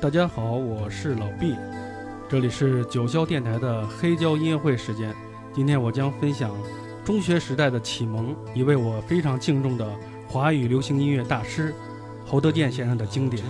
大家好我是老毕。这里是九霄电台的黑胶音乐会时间今天我将分享中学时代的启蒙一位我非常敬重的华语流行音乐大师侯德健先生的经典。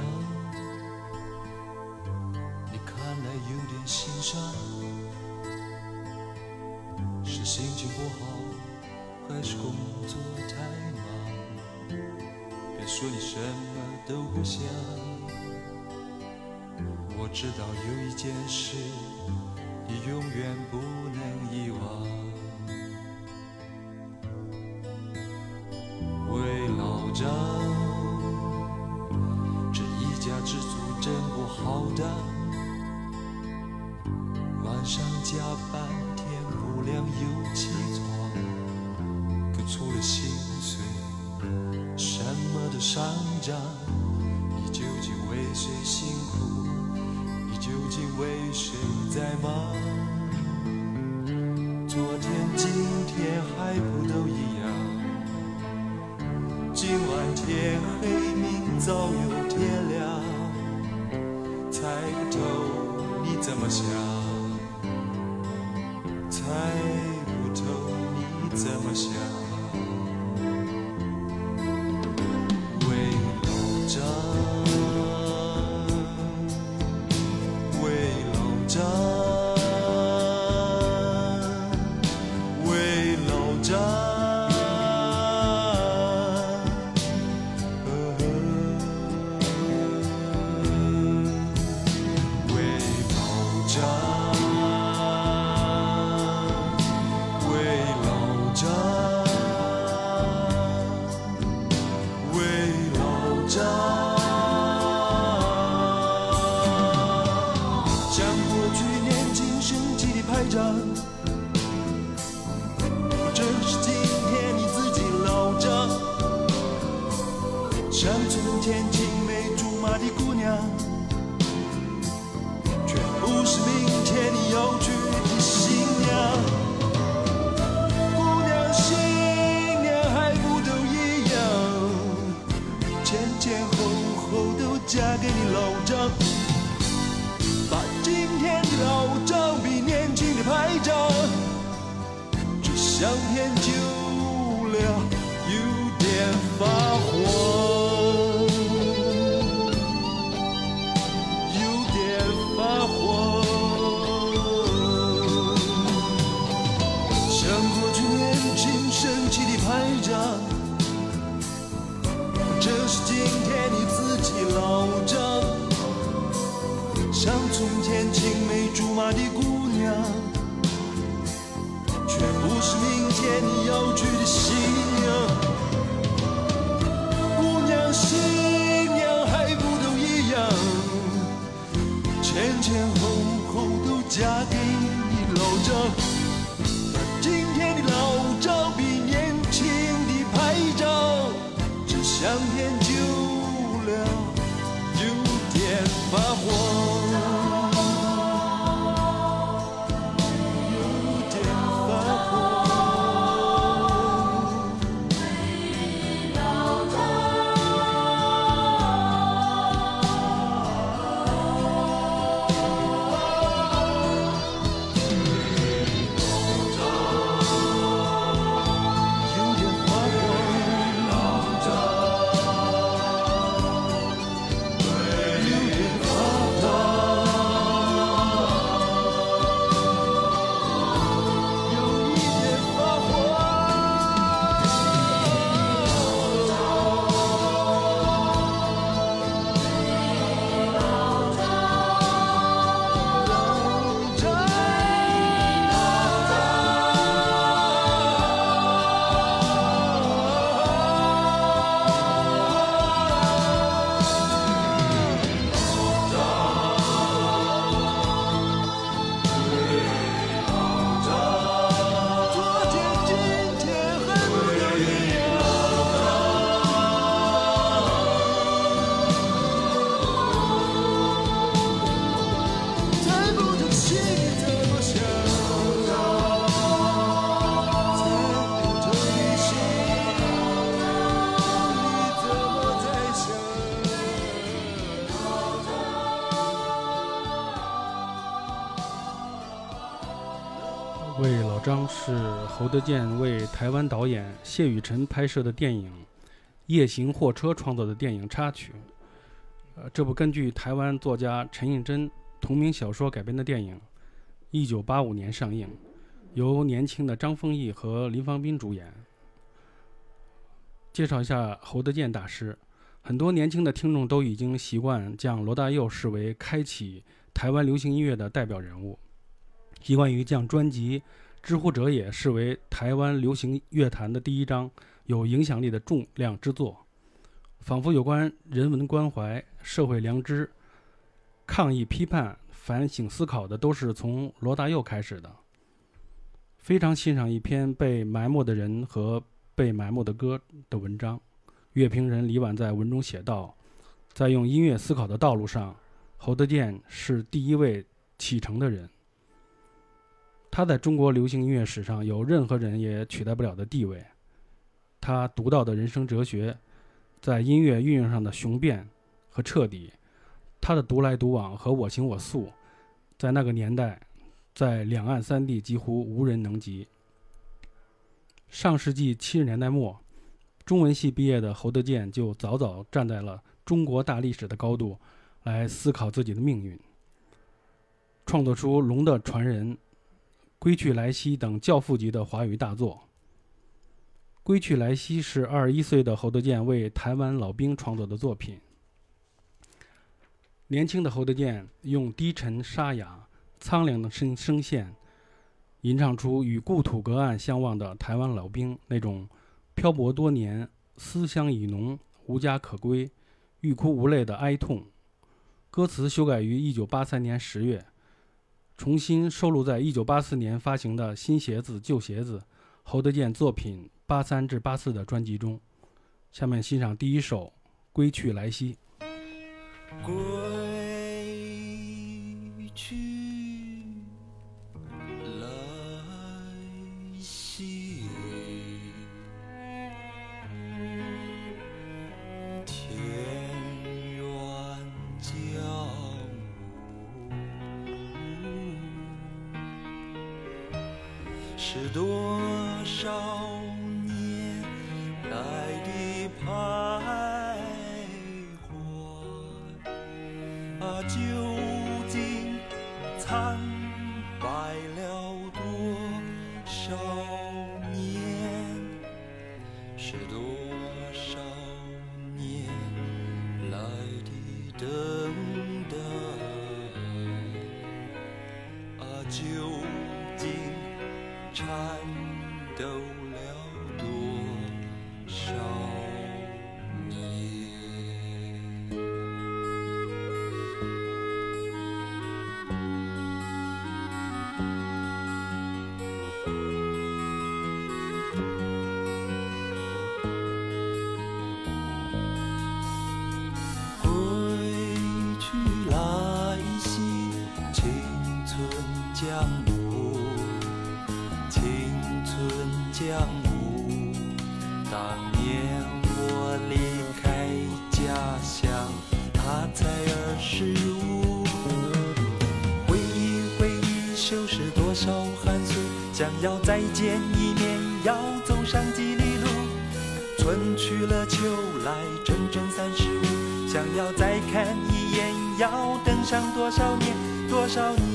是侯德健为台湾导演谢雨辰拍摄的电影《夜行货车》创作的电影插曲。呃，这部根据台湾作家陈映真同名小说改编的电影，一九八五年上映，由年轻的张丰毅和林芳斌主演。介绍一下侯德健大师，很多年轻的听众都已经习惯将罗大佑视为开启台湾流行音乐的代表人物，习惯于将专辑《知乎者也》视为台湾流行乐坛的第一张有影响力的重量之作，仿佛有关人文关怀、社会良知、抗议批判、反省思考的都是从罗大佑开始的。非常欣赏一篇被埋没的人和。被埋没的歌的文章，乐评人李婉在文中写道：“在用音乐思考的道路上，侯德健是第一位启程的人。他在中国流行音乐史上有任何人也取代不了的地位。他独到的人生哲学，在音乐运用上的雄辩和彻底，他的独来独往和我行我素，在那个年代，在两岸三地几乎无人能及。”上世纪七十年代末，中文系毕业的侯德健就早早站在了中国大历史的高度，来思考自己的命运，创作出《龙的传人》《归去来兮》等教父级的华语大作。《归去来兮》是二十一岁的侯德健为台湾老兵创作的作品。年轻的侯德健用低沉沙哑、苍凉的声声线。吟唱出与故土隔岸相望的台湾老兵那种漂泊多年、思乡已浓、无家可归、欲哭无泪的哀痛。歌词修改于1983年10月，重新收录在1984年发行的新鞋子旧鞋子侯德健作品八三至八四的专辑中。下面欣赏第一首《归去来兮》。归去。是多。见一面，要走上几里路？春去了，秋来，整整三十五。想要再看一眼，要等上多少年？多少年？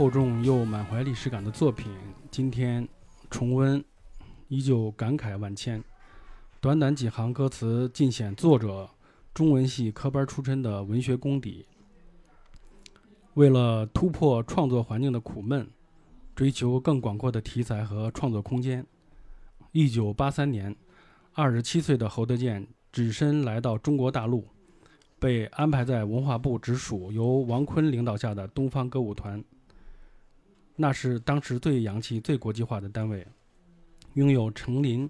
厚重又满怀历史感的作品，今天重温，依旧感慨万千。短短几行歌词，尽显作者中文系科班出身的文学功底。为了突破创作环境的苦闷，追求更广阔的题材和创作空间，一九八三年，二十七岁的侯德健只身来到中国大陆，被安排在文化部直属由王昆领导下的东方歌舞团。那是当时最洋气、最国际化的单位，拥有程琳、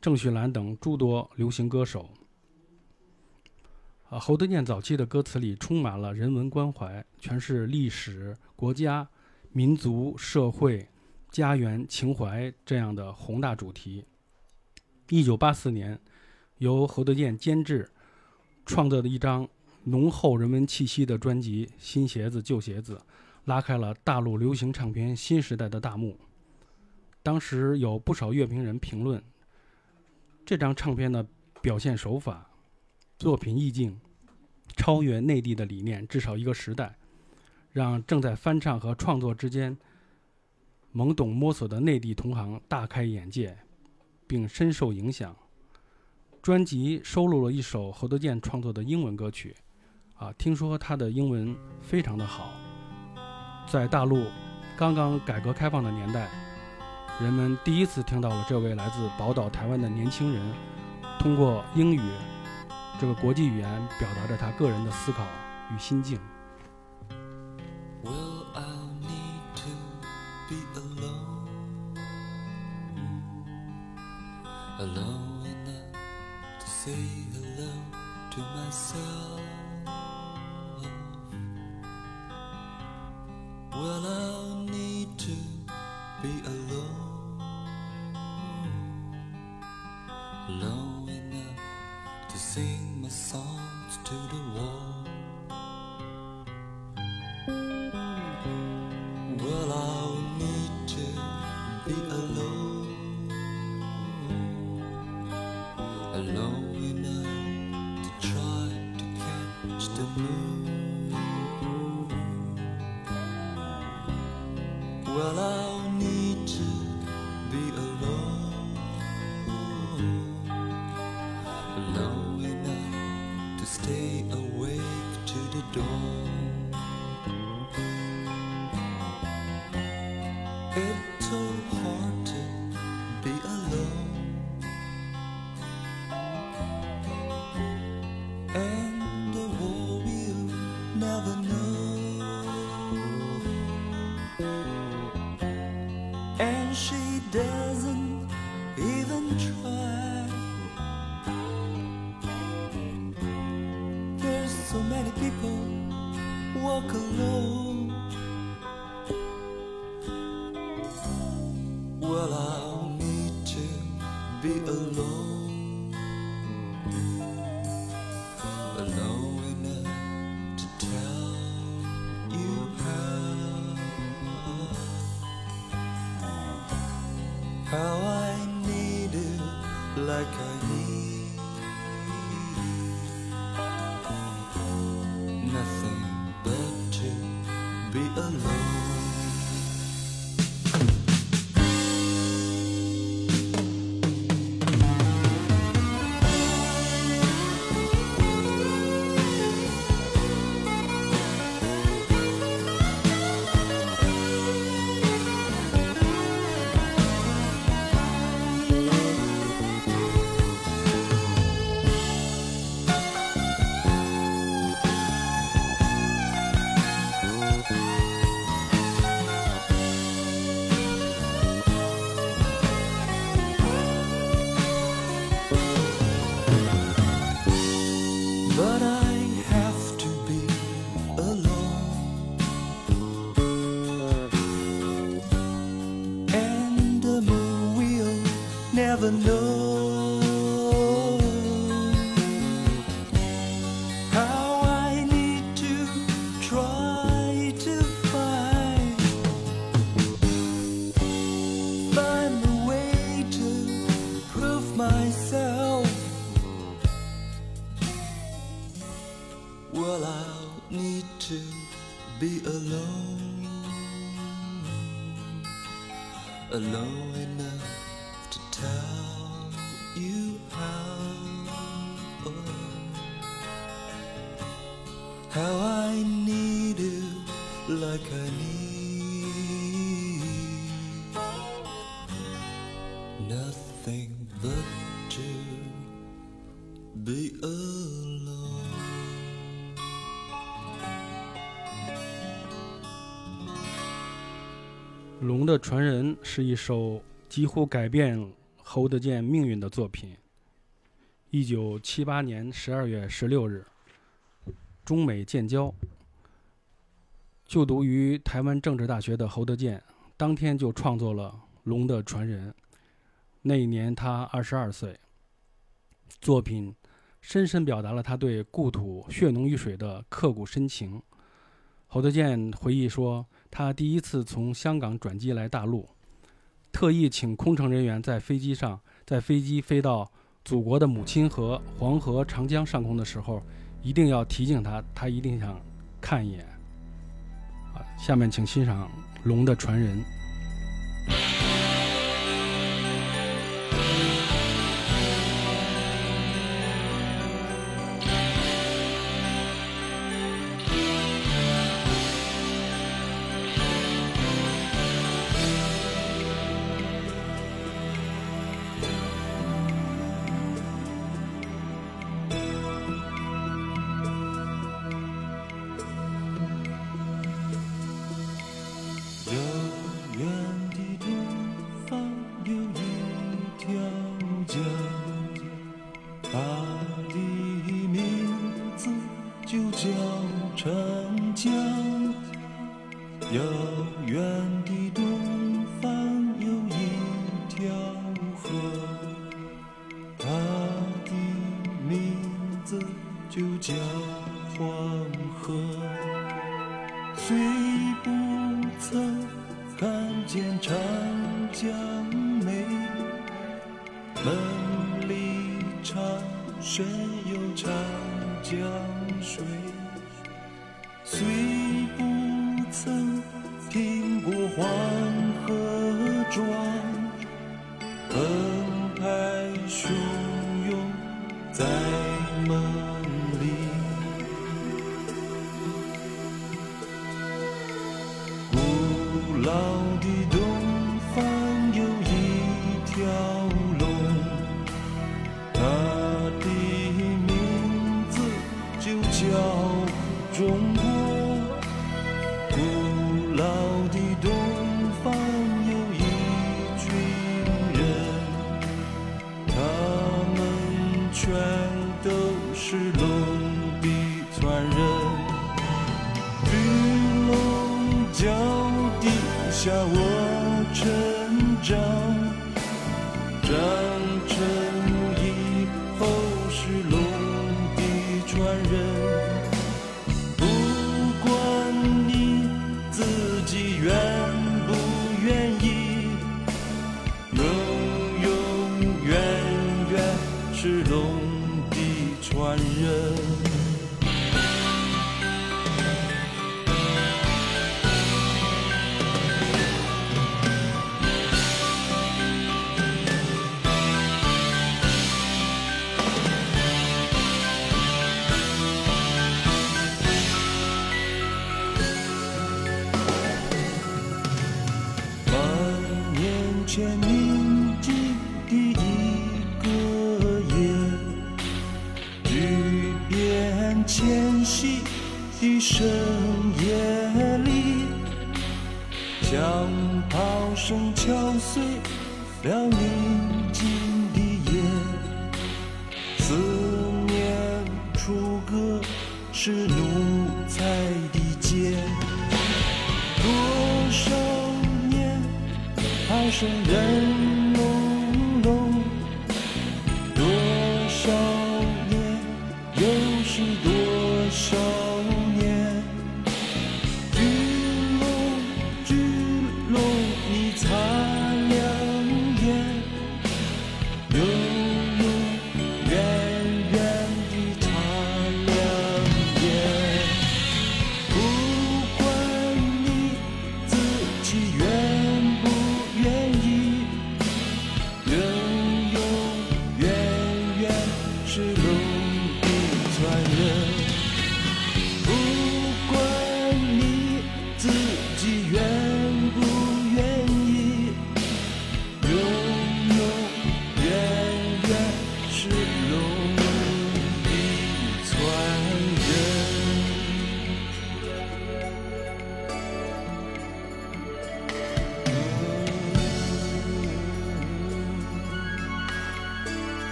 郑绪岚等诸多流行歌手。啊，侯德健早期的歌词里充满了人文关怀，全是历史、国家、民族、社会、家园、情怀这样的宏大主题。一九八四年，由侯德健监制创作的一张浓厚人文气息的专辑《新鞋子旧鞋子》。拉开了大陆流行唱片新时代的大幕。当时有不少乐评人评论，这张唱片的表现手法、作品意境超越内地的理念，至少一个时代，让正在翻唱和创作之间懵懂摸索的内地同行大开眼界，并深受影响。专辑收录了一首侯德健创作的英文歌曲，啊，听说他的英文非常的好。在大陆刚刚改革开放的年代，人们第一次听到了这位来自宝岛台湾的年轻人，通过英语这个国际语言表达着他个人的思考与心境。Well, i need to be alone, alone enough to say hello to myself. Well, I'll the door. Never know how I need you like I need nothing but to be alone.《龙的传人》是一首几乎改变侯德健命运的作品。一九七八年十二月十六日，中美建交。就读于台湾政治大学的侯德健，当天就创作了《龙的传人》。那一年他二十二岁，作品深深表达了他对故土血浓于水的刻骨深情。侯德健回忆说，他第一次从香港转机来大陆，特意请空乘人员在飞机上，在飞机飞到祖国的母亲河黄河、长江上空的时候，一定要提醒他，他一定想看一眼。啊，下面请欣赏《龙的传人》。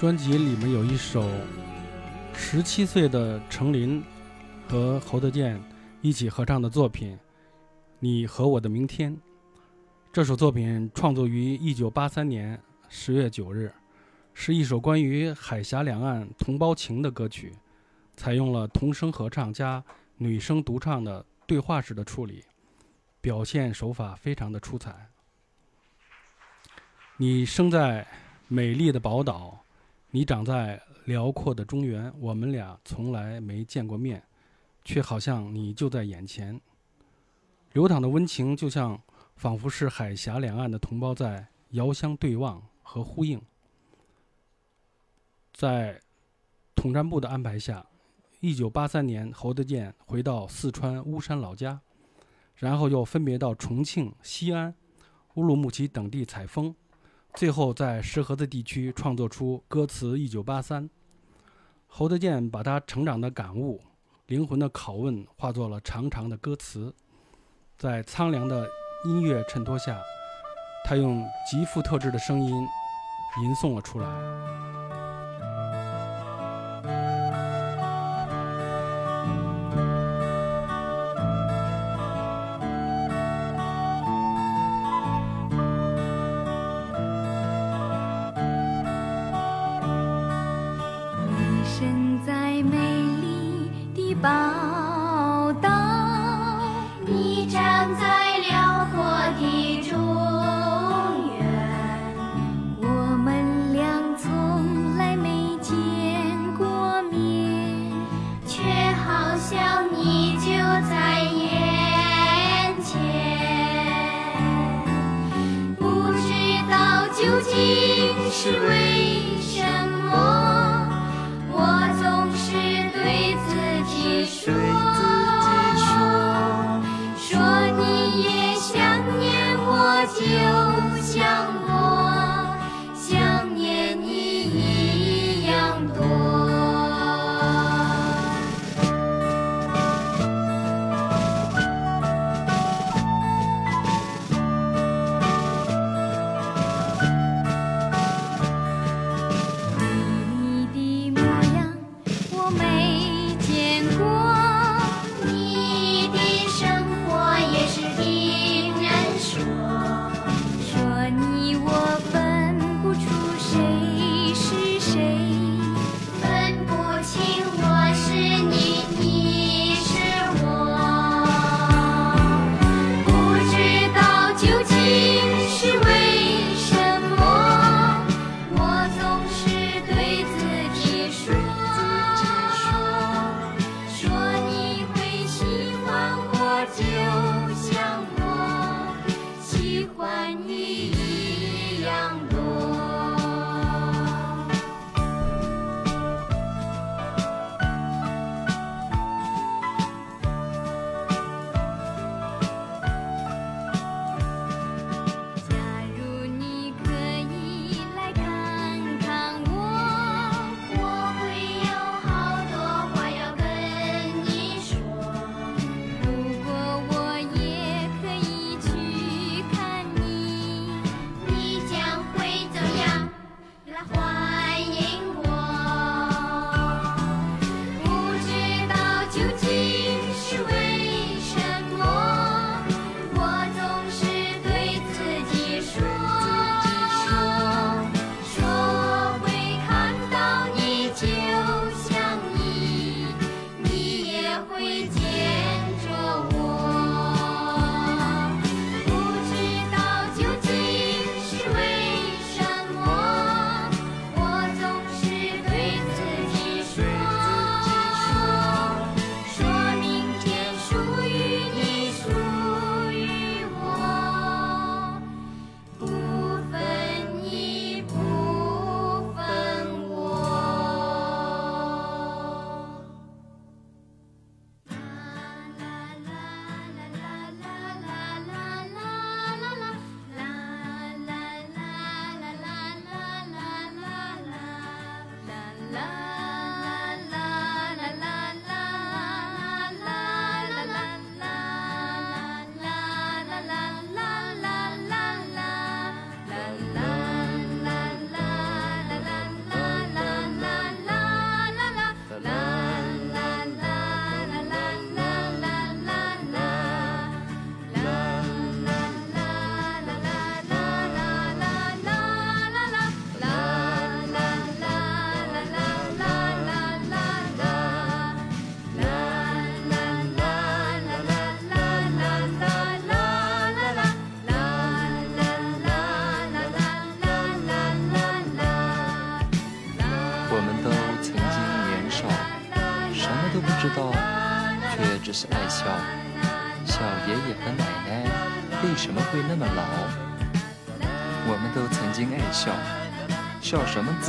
专辑里面有一首十七岁的程琳和侯德健一起合唱的作品《你和我的明天》。这首作品创作于一九八三年十月九日，是一首关于海峡两岸同胞情的歌曲，采用了童声合唱加女声独唱的对话式的处理，表现手法非常的出彩。你生在美丽的宝岛。你长在辽阔的中原，我们俩从来没见过面，却好像你就在眼前。流淌的温情，就像仿佛是海峡两岸的同胞在遥相对望和呼应。在统战部的安排下，一九八三年，侯德健回到四川巫山老家，然后又分别到重庆、西安、乌鲁木齐等地采风。最后在石河子地区创作出歌词《一九八三》，侯德健把他成长的感悟、灵魂的拷问化作了长长的歌词，在苍凉的音乐衬托下，他用极富特质的声音吟诵了出来。把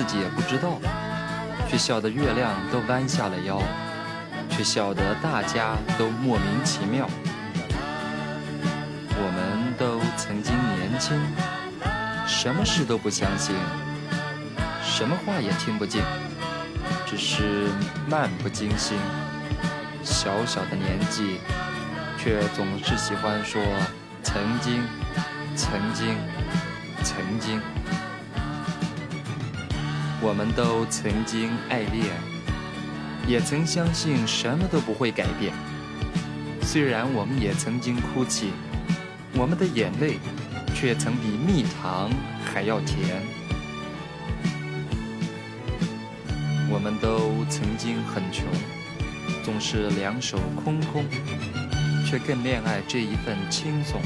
自己也不知道，却笑得月亮都弯下了腰，却笑得大家都莫名其妙。我们都曾经年轻，什么事都不相信，什么话也听不进，只是漫不经心。小小的年纪，却总是喜欢说曾经、曾经、我们都曾经爱恋，也曾相信什么都不会改变。虽然我们也曾经哭泣，我们的眼泪却曾比蜜糖还要甜。我们都曾经很穷。总是两手空空，却更恋爱这一份轻松。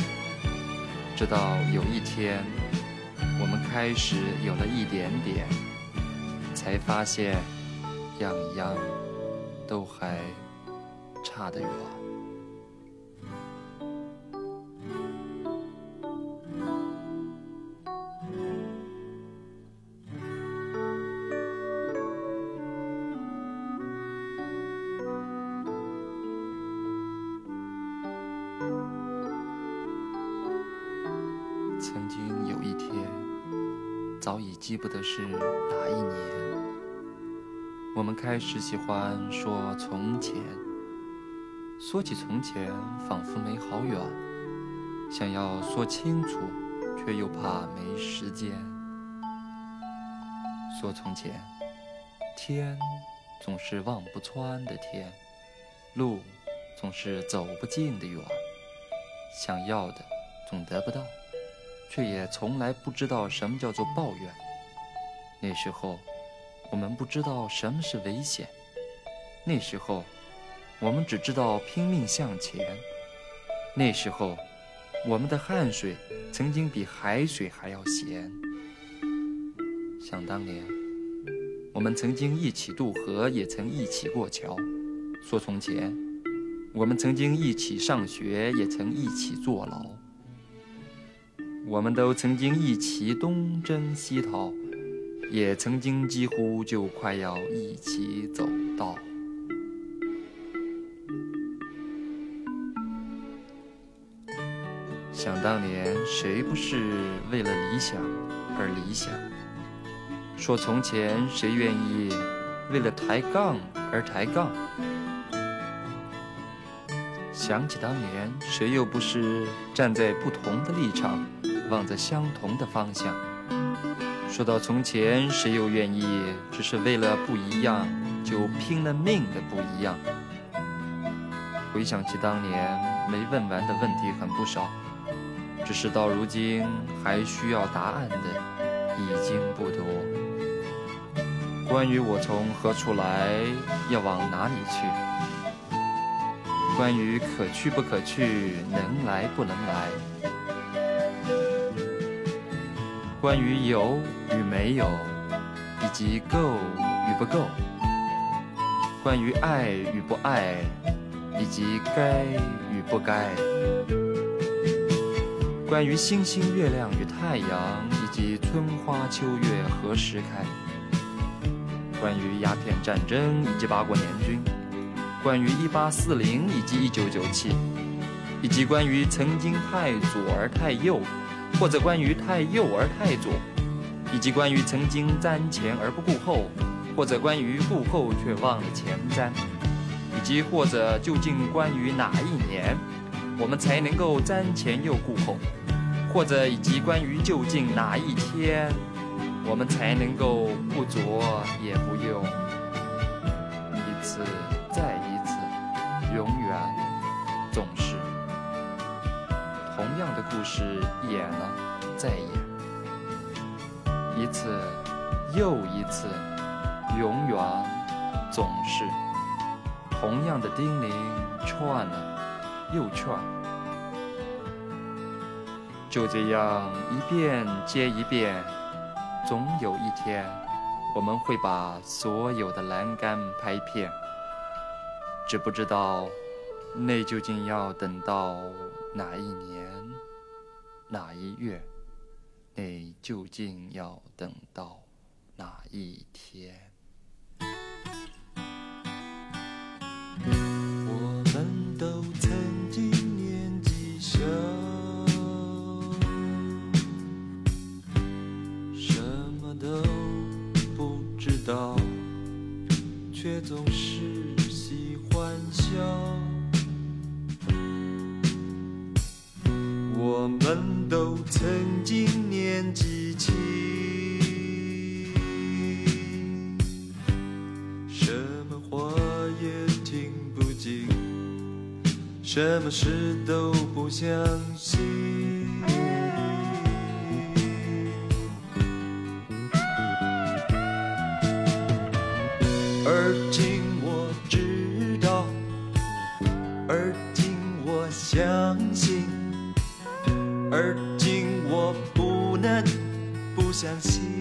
直到有一天，我们开始有了一点点，才发现，样样都还差得远。曾经有一天，早已记不得是哪一年，我们开始喜欢说从前。说起从前，仿佛没好远，想要说清楚，却又怕没时间。说从前，天总是望不穿的天，路总是走不尽的远，想要的总得不到。却也从来不知道什么叫做抱怨。那时候，我们不知道什么是危险。那时候，我们只知道拼命向前。那时候，我们的汗水曾经比海水还要咸。想当年，我们曾经一起渡河，也曾一起过桥。说从前，我们曾经一起上学，也曾一起坐牢。我们都曾经一起东征西讨，也曾经几乎就快要一起走到。想当年，谁不是为了理想而理想？说从前，谁愿意为了抬杠而抬杠？想起当年，谁又不是站在不同的立场？望着相同的方向。说到从前，谁又愿意只是为了不一样就拼了命的不一样？回想起当年没问完的问题很不少，只是到如今还需要答案的已经不多。关于我从何处来，要往哪里去？关于可去不可去，能来不能来，关于有与没有，以及够与不够，关于爱与不爱，以及该与不该，关于星星、月亮与太阳，以及春花秋月何时开，关于鸦片战争以及八国联军。关于一八四零以及一九九七，以及关于曾经太左而太右，或者关于太右而太左，以及关于曾经瞻前而不顾后，或者关于顾后却忘了前瞻，以及或者究竟关于哪一年，我们才能够瞻前又顾后，或者以及关于究竟哪一天，我们才能够不左也不右，一次再一次。永远，总是同样的故事，演了再演，一次又一次，永远，总是同样的叮咛，串了又串，就这样一遍接一遍，总有一天，我们会把所有的栏杆拍片。只不知道，那究竟要等到哪一年、哪一月？你究竟要等到哪一天？我们都曾经年纪小，什么都不知道，却总是喜。欢笑，我们都曾经年纪轻，什么话也听不进，什么事都不相信，而今我知道，而今我。相信，而今我不能不相信。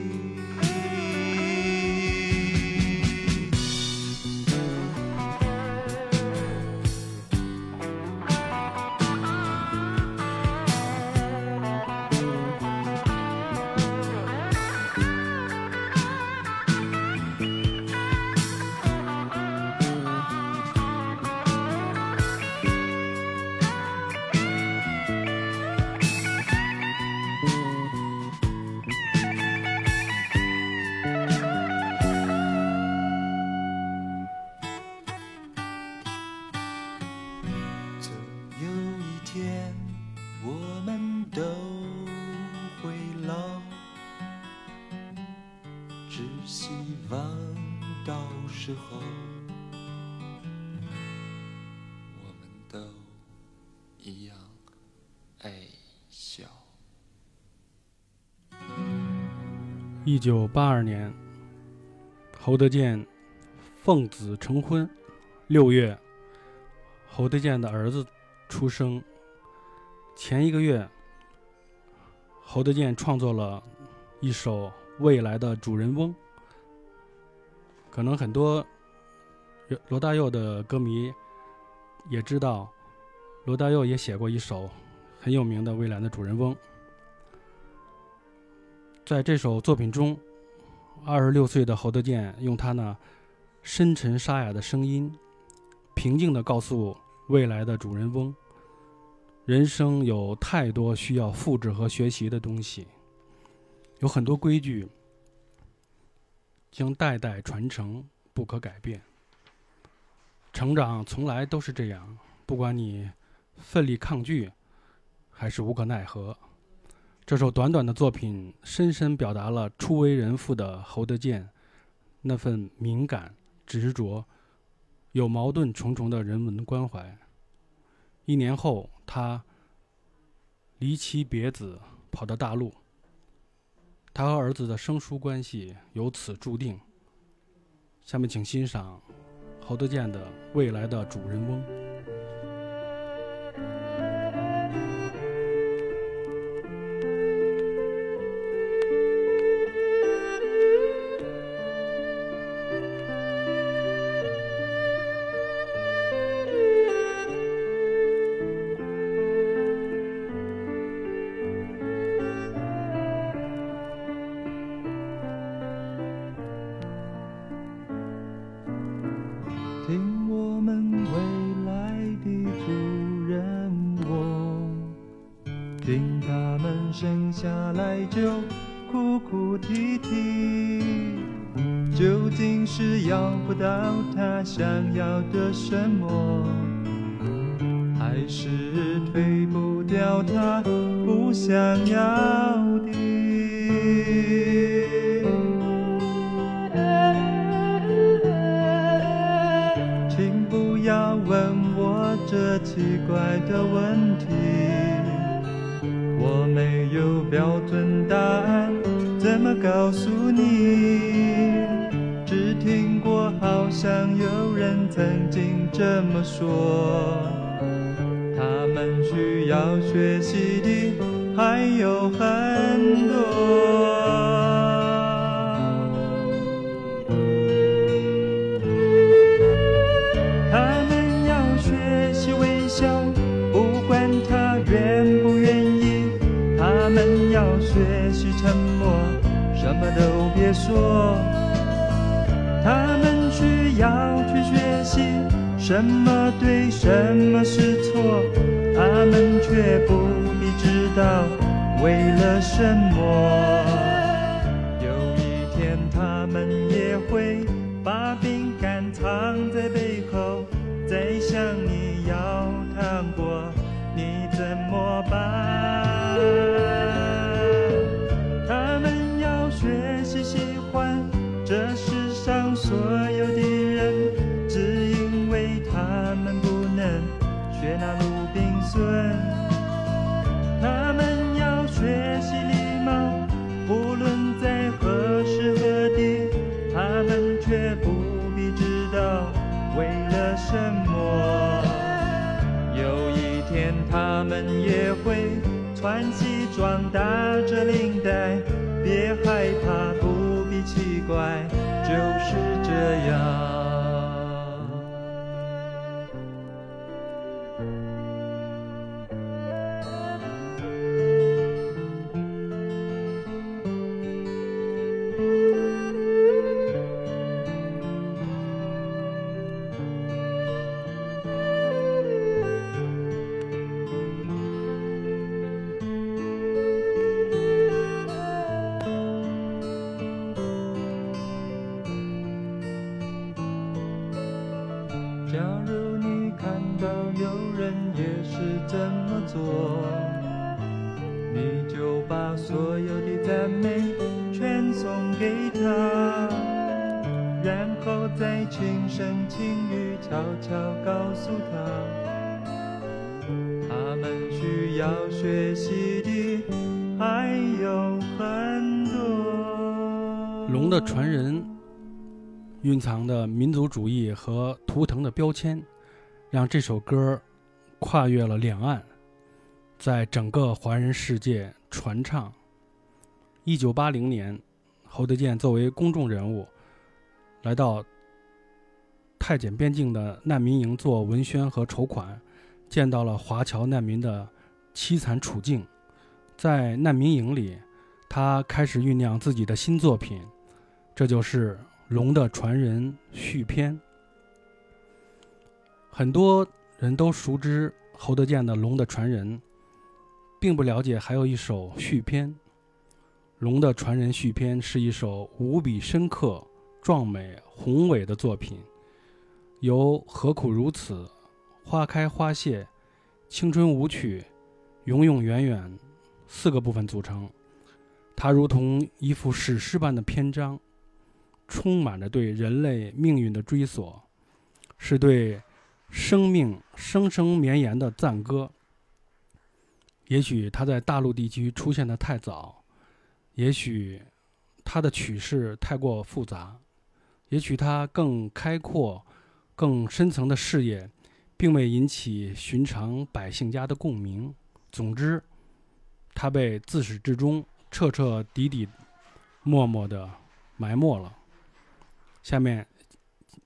一九八二年，侯德健奉子成婚。六月，侯德健的儿子出生。前一个月，侯德健创作了一首《未来的主人翁》。可能很多罗大佑的歌迷也知道，罗大佑也写过一首很有名的《未来的主人翁》。在这首作品中，二十六岁的侯德健用他那深沉沙哑的声音，平静地告诉未来的主人翁：人生有太多需要复制和学习的东西，有很多规矩将代代传承，不可改变。成长从来都是这样，不管你奋力抗拒，还是无可奈何。这首短短的作品，深深表达了初为人父的侯德健那份敏感、执着、有矛盾重重的人文关怀。一年后，他离妻别子，跑到大陆。他和儿子的生疏关系由此注定。下面，请欣赏侯德健的《未来的主人翁》。藏的民族主义和图腾的标签，让这首歌跨越了两岸，在整个华人世界传唱。一九八零年，侯德健作为公众人物，来到太检边境的难民营做文宣和筹款，见到了华侨难民的凄惨处境。在难民营里，他开始酝酿自己的新作品，这就是《龙的传人》续篇。很多人都熟知侯德健的《龙的传人》，并不了解还有一首续篇。《龙的传人》续篇是一首无比深刻、壮美、宏伟的作品，由“何苦如此”“花开花谢”“青春舞曲”“永永远远”四个部分组成。它如同一幅史诗般的篇章，充满着对人类命运的追索，是对生命生生绵延的赞歌。也许它在大陆地区出现的太早，也许它的曲式太过复杂，也许它更开阔、更深层的视野，并未引起寻常百姓家的共鸣。总之，它被自始至终彻彻底底、默默地埋没了。下面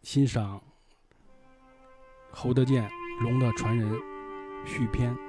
欣赏侯德健《龙的传人》续篇。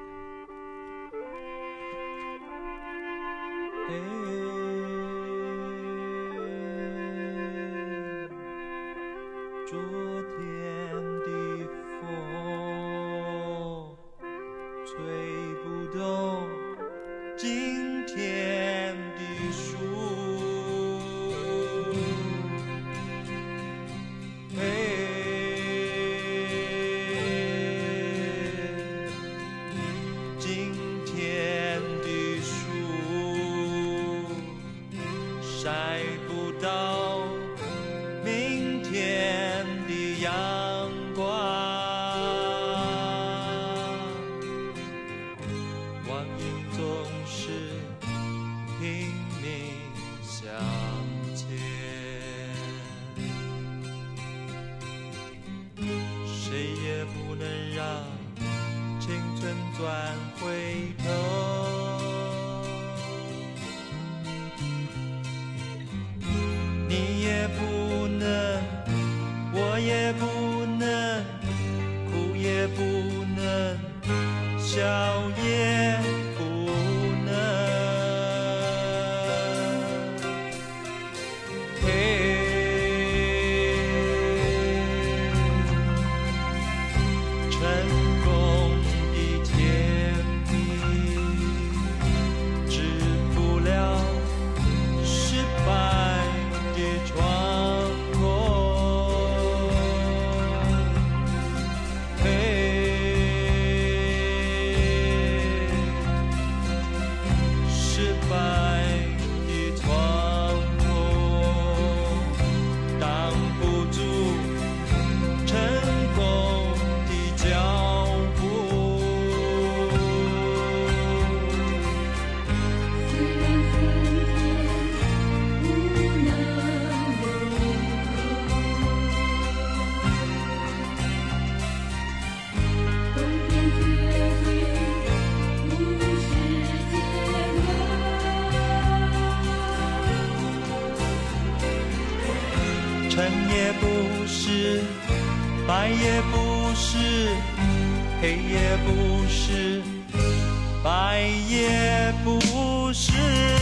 也不是，白也不是。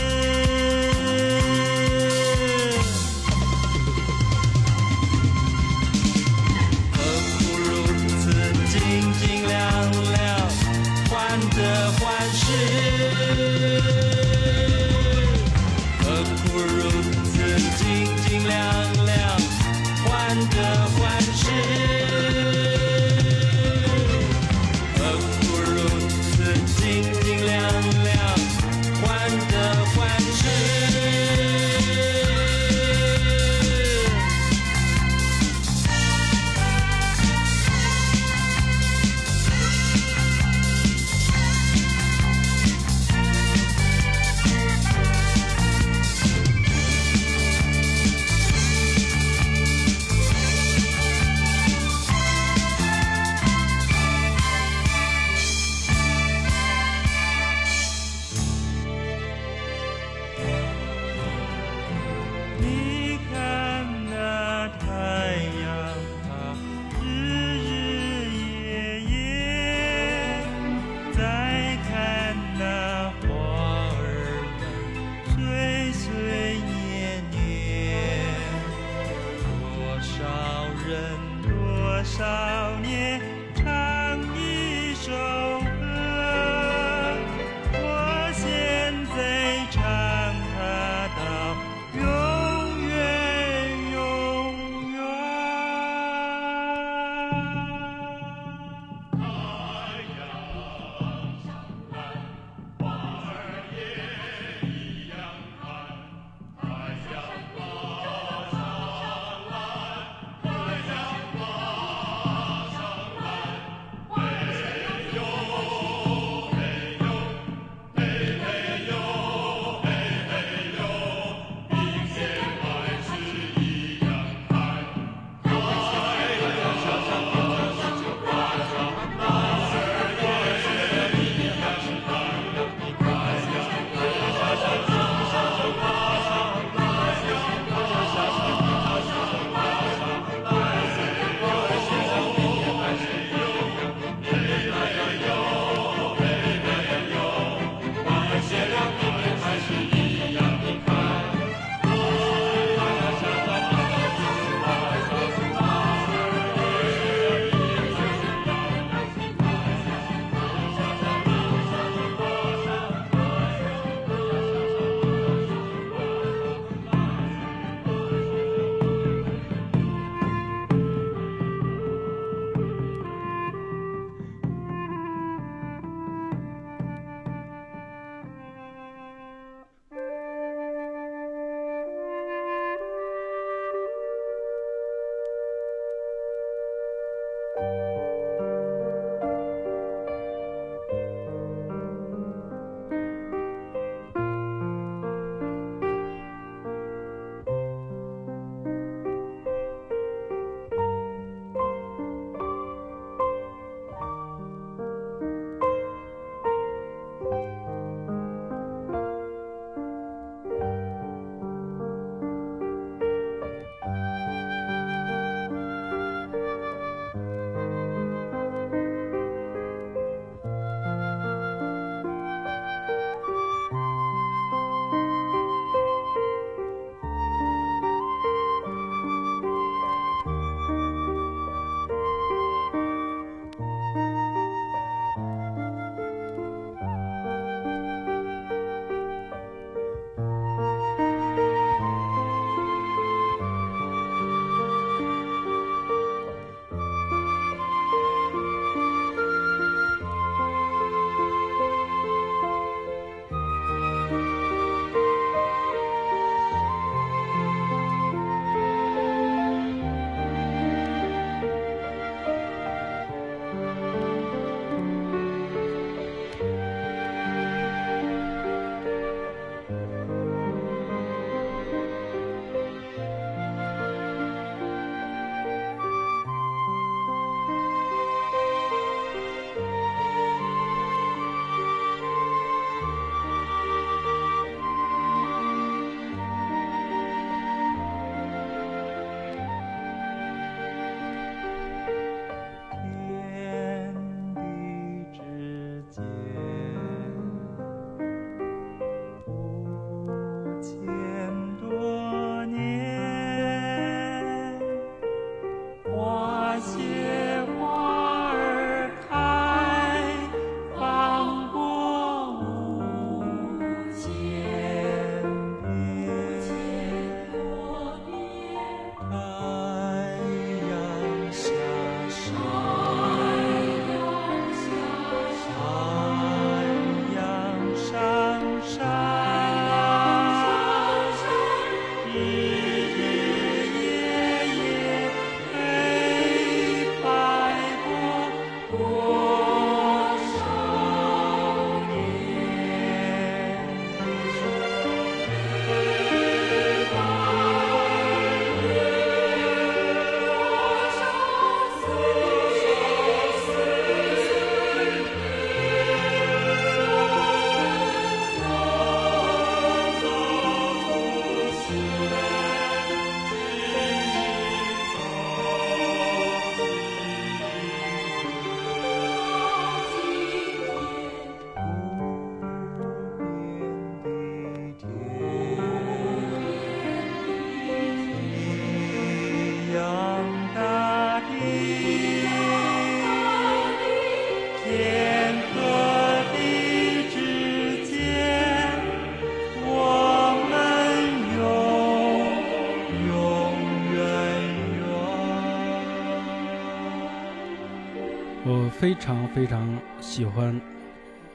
常非常喜欢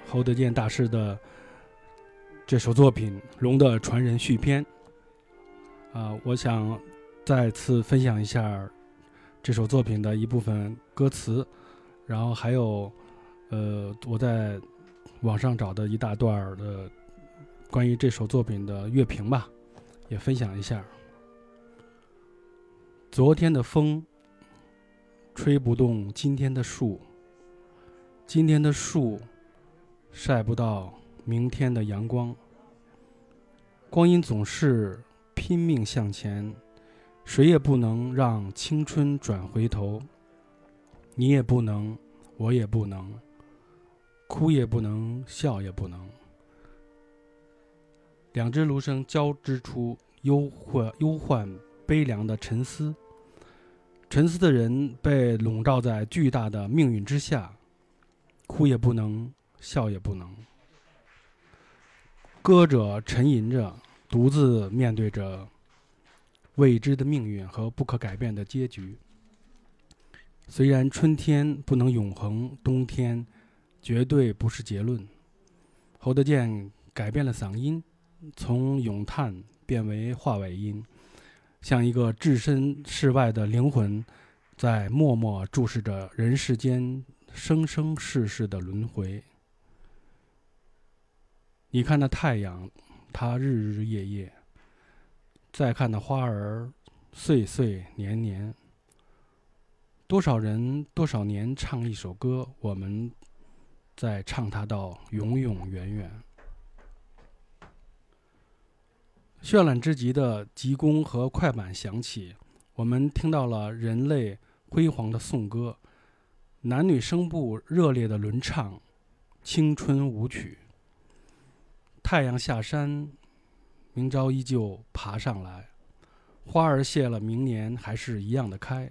侯德健大师的这首作品《龙的传人续篇》啊，我想再次分享一下这首作品的一部分歌词，然后还有呃我在网上找的一大段的关于这首作品的乐评吧，也分享一下。昨天的风吹不动今天的树，今天的树晒不到明天的阳光。光阴总是拼命向前，谁也不能让青春转回头。你也不能，我也不能，哭也不能，笑也不能。两只芦笙交织出忧患、忧患、悲凉的沉思。沉思的人被笼罩在巨大的命运之下，哭也不能，笑也不能。歌者沉吟着，独自面对着未知的命运和不可改变的结局。虽然春天不能永恒，冬天绝对不是结论。侯德健改变了嗓音，从咏叹变为话外音。像一个置身事外的灵魂，在默默注视着人世间生生世世的轮回。你看那太阳，它日日夜夜；再看那花儿，岁岁年年。多少人，多少年唱一首歌，我们在唱它到永永远远。绚烂之极的急弓和快板响起，我们听到了人类辉煌的颂歌，男女声部热烈的轮唱，青春舞曲。太阳下山，明朝依旧爬上来，花儿谢了，明年还是一样的开。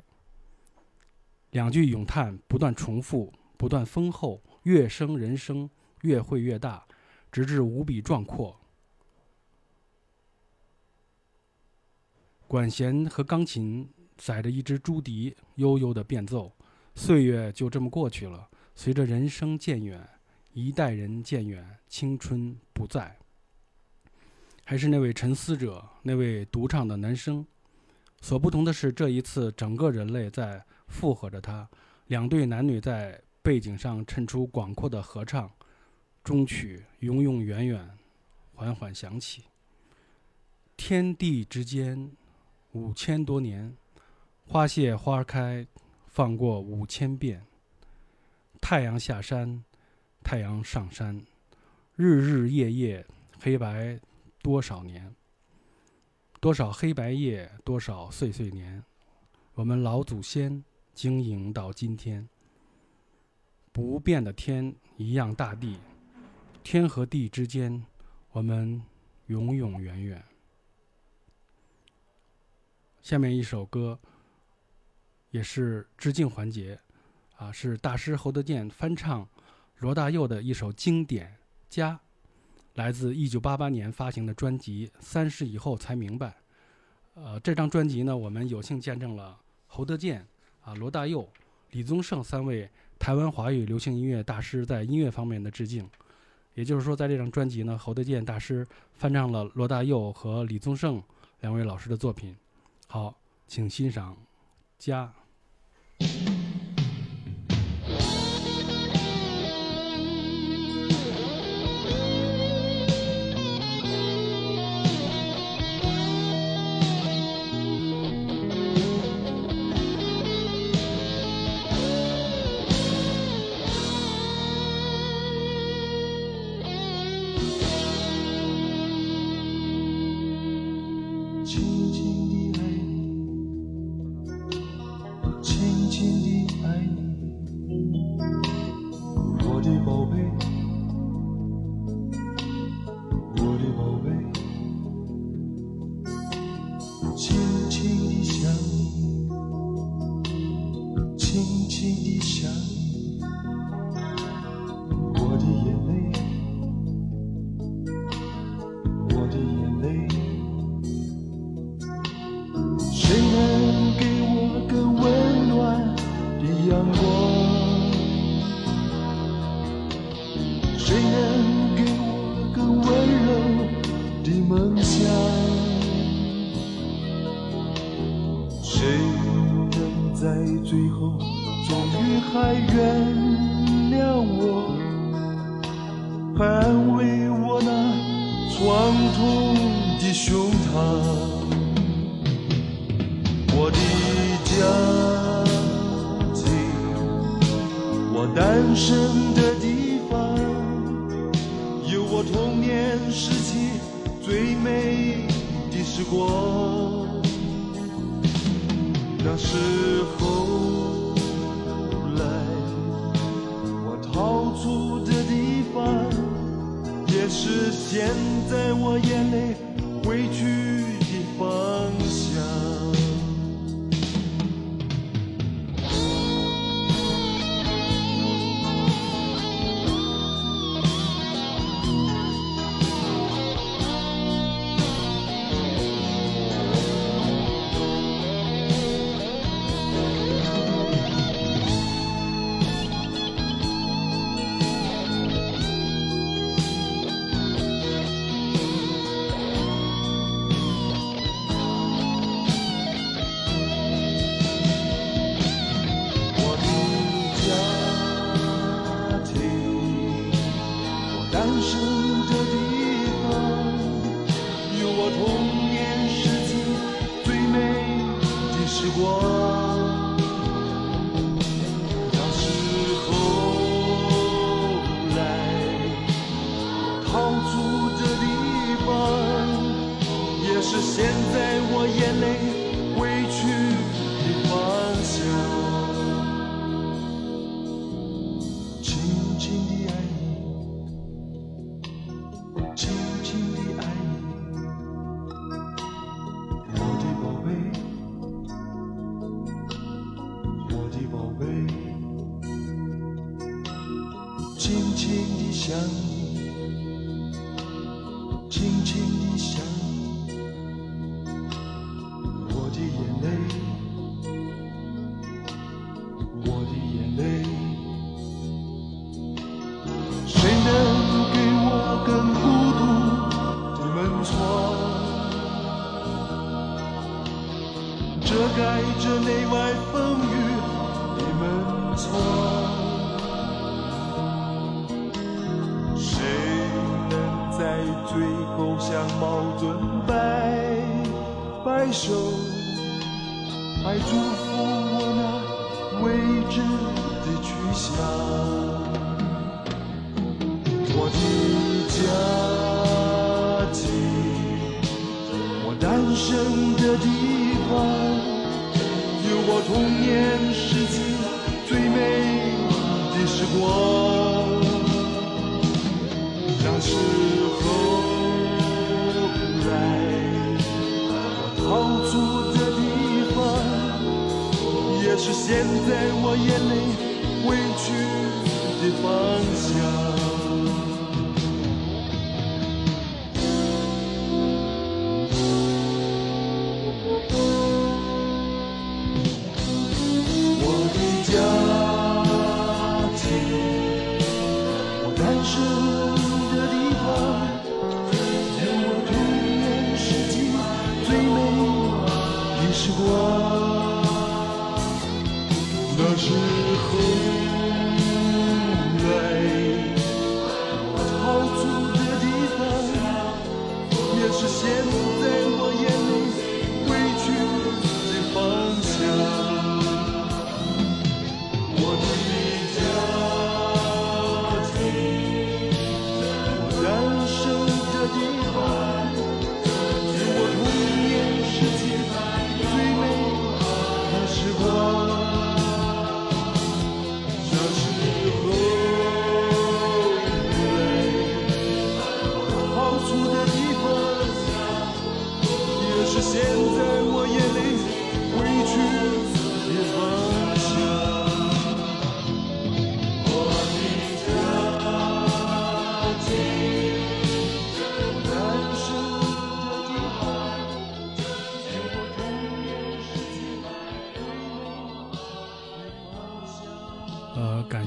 两句咏叹不断重复，不断丰厚，越升人声越会越大，直至无比壮阔。管弦和钢琴载着一支朱笛，悠悠的变奏。岁月就这么过去了。随着人生渐远，一代人渐远，青春不在。还是那位沉思者，那位独唱的男声。所不同的是，这一次整个人类在附和着他。两对男女在背景上衬出广阔的合唱。终曲永永远远，缓缓响起。天地之间。五千多年，花谢花开，放过五千遍。太阳下山，太阳上山，日日夜夜，黑白多少年？多少黑白夜，多少岁岁年？我们老祖先经营到今天。不变的天，一样大地，天和地之间，我们永永远远。下面一首歌，也是致敬环节，啊，是大师侯德健翻唱罗大佑的一首经典《家》，来自1988年发行的专辑《三十以后才明白》。呃，这张专辑呢，我们有幸见证了侯德健、啊罗大佑、李宗盛三位台湾华语流行音乐大师在音乐方面的致敬。也就是说，在这张专辑呢，侯德健大师翻唱了罗大佑和李宗盛两位老师的作品。好，请欣赏《家》。thank you 在我眼泪现在我眼泪委屈的方向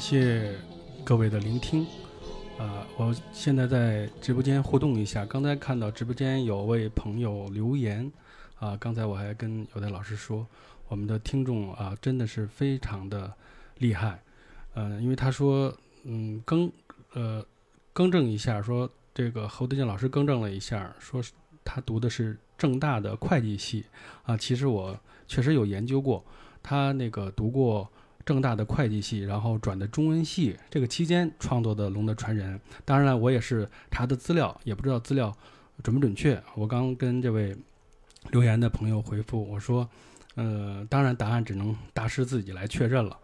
谢各位的聆听，啊，我现在在直播间互动一下，刚才看到直播间有位朋友留言，啊，刚才我还跟有的老师说，我们的听众啊真的是非常的厉害，呃，因为他说嗯更呃更正一下，说这个侯德健老师更正了一下，说他读的是正大的会计系。啊，其实我确实有研究过，他那个读过。正大的会计系，然后转的中文系，这个期间创作的《龙的传人》，当然了，我也是查的资料，也不知道资料准不准确。我刚跟这位留言的朋友回复我说，呃，当然答案只能大师自己来确认了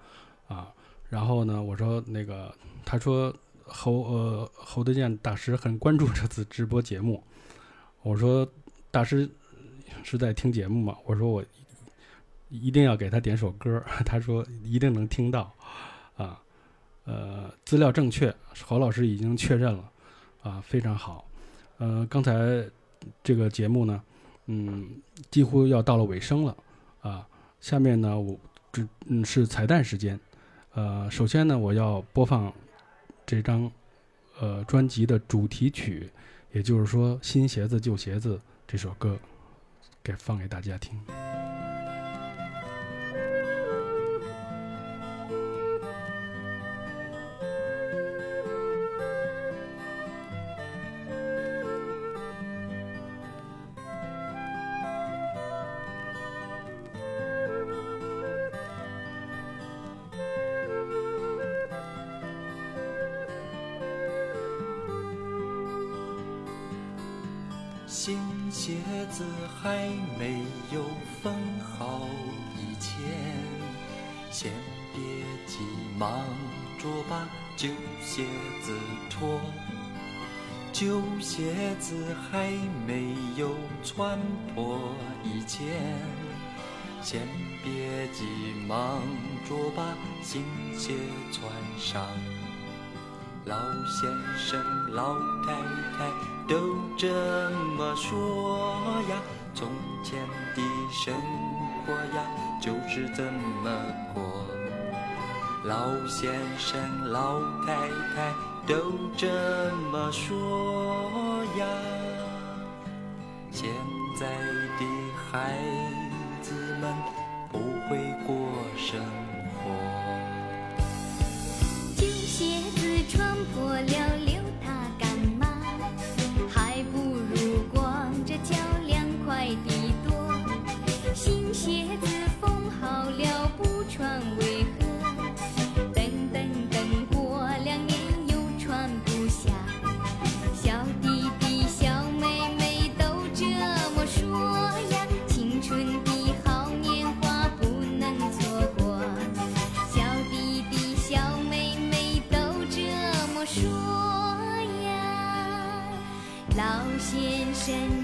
啊。然后呢，我说那个，他说侯呃侯德健大师很关注这次直播节目，我说大师是在听节目吗？我说我。一定要给他点首歌，他说一定能听到，啊，呃，资料正确，侯老师已经确认了，啊，非常好，呃，刚才这个节目呢，嗯，几乎要到了尾声了，啊，下面呢，我这嗯是彩蛋时间，呃，首先呢，我要播放这张呃专辑的主题曲，也就是说《新鞋子旧鞋子》这首歌，给放给大家听。老太太都这么说呀，从前的生活呀就是这么过。老先生、老太太都这么说呀，现在的孩子们不会过生先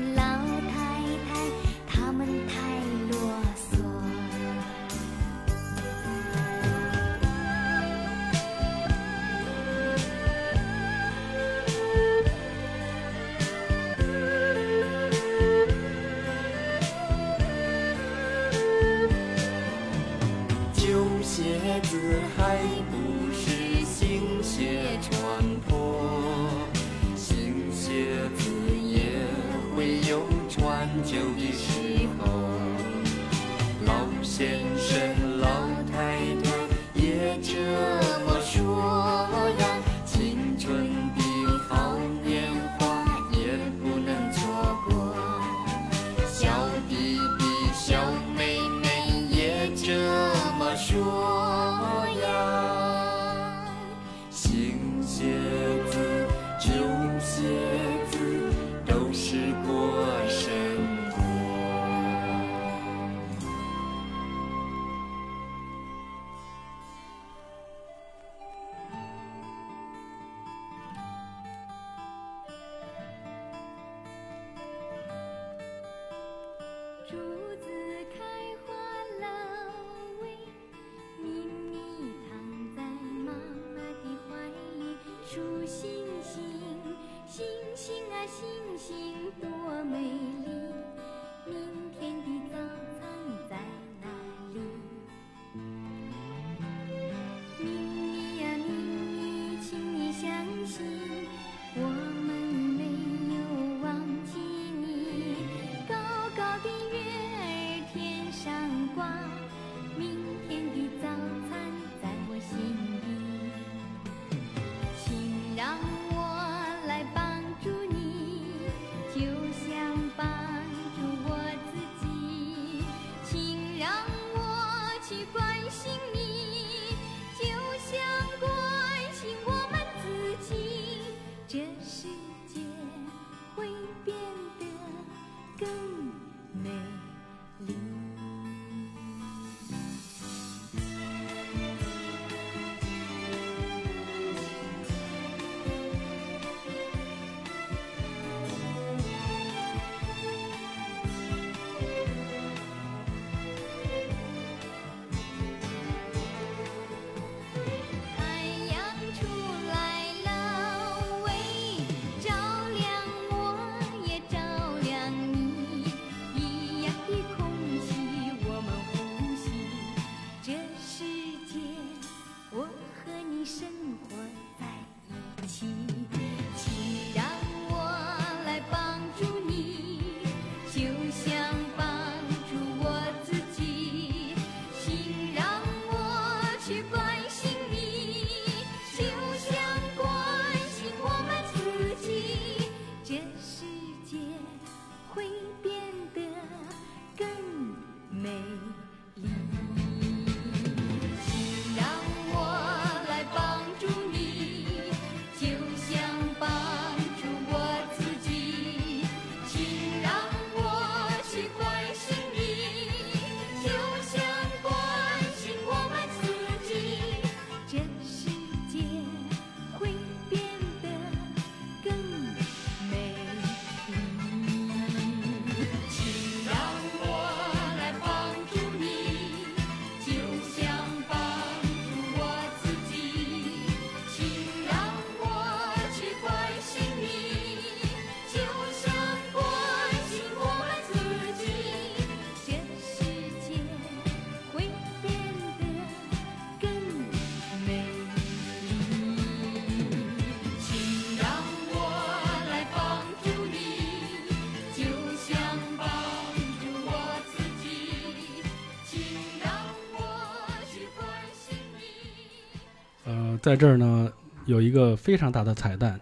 在这儿呢有一个非常大的彩蛋，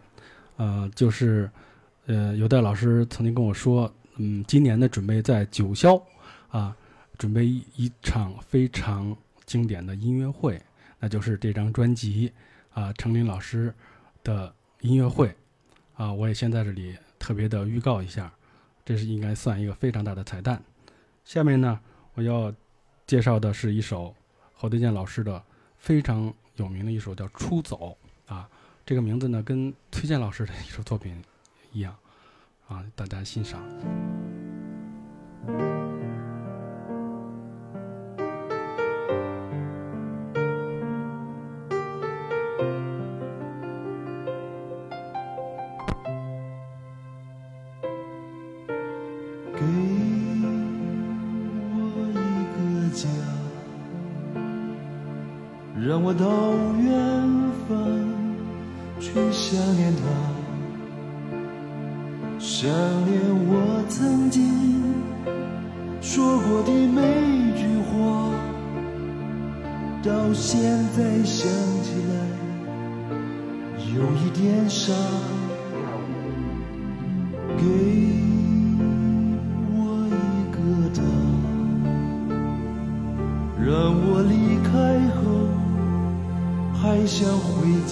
呃，就是呃，有戴老师曾经跟我说，嗯，今年呢准备在九霄啊，准备一一场非常经典的音乐会，那就是这张专辑啊，程琳老师的音乐会啊，我也先在这里特别的预告一下，这是应该算一个非常大的彩蛋。下面呢，我要介绍的是一首侯德健老师的非常有名的一首叫《出走》啊，这个名字呢跟崔健老师的一首作品一样啊，大家欣赏。让我到远方去想念他，想念我曾经说过的每一句话，到现在想起来有一点傻。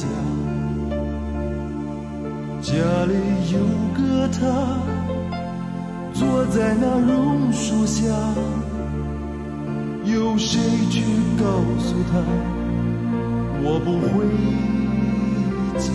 家。家里有个他，坐在那榕树下，有谁去告诉他我不回家？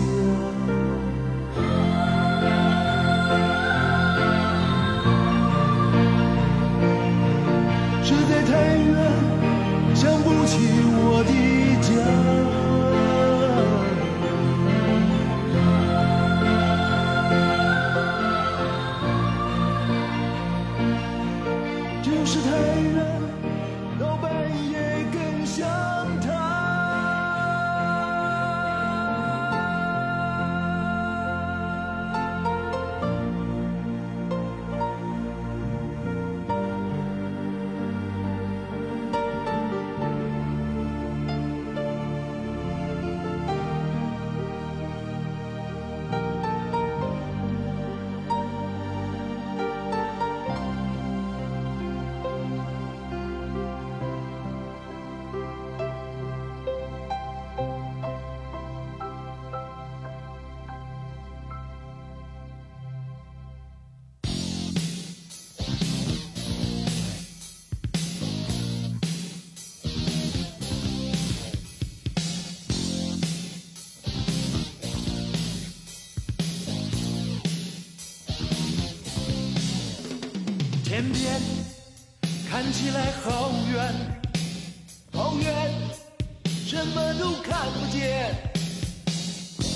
什么都看不见。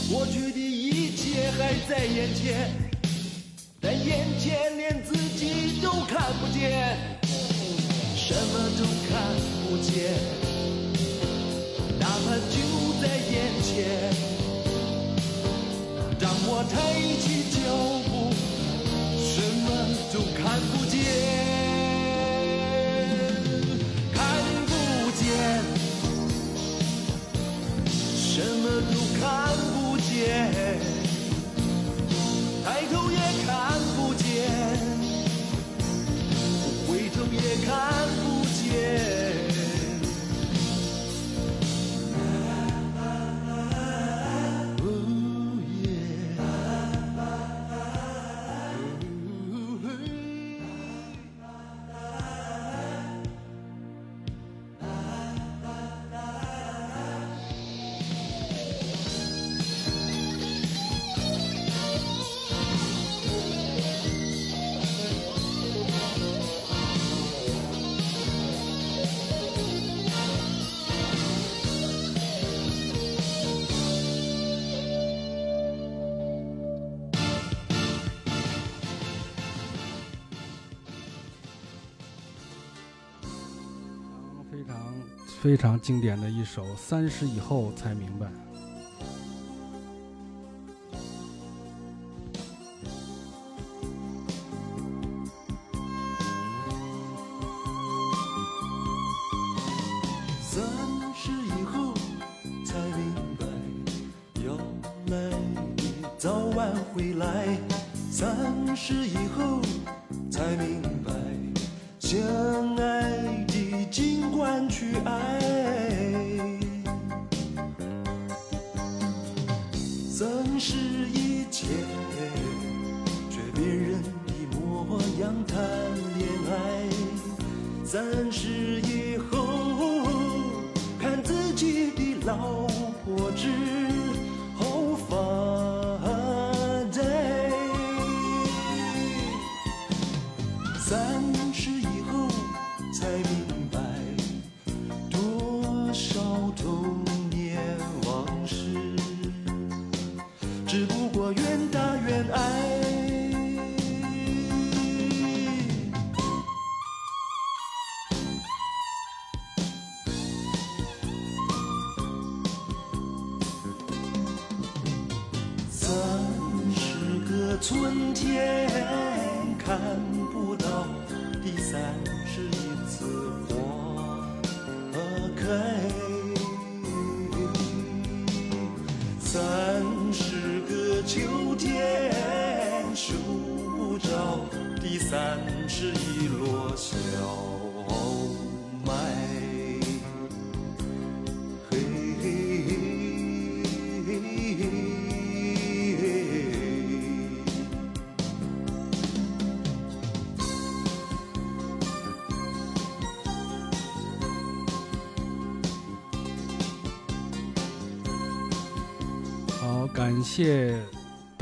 过去的一切还在眼前，但眼前连自己都看不见，什么都看不见，哪怕就在眼前。当我抬起脚步，什么都看不见，抬头也看不见，回头也看非常经典的一首《三十以后才明白》。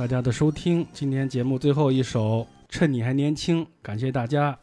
大家的收听今天节目最后一首趁你还年轻感谢大家。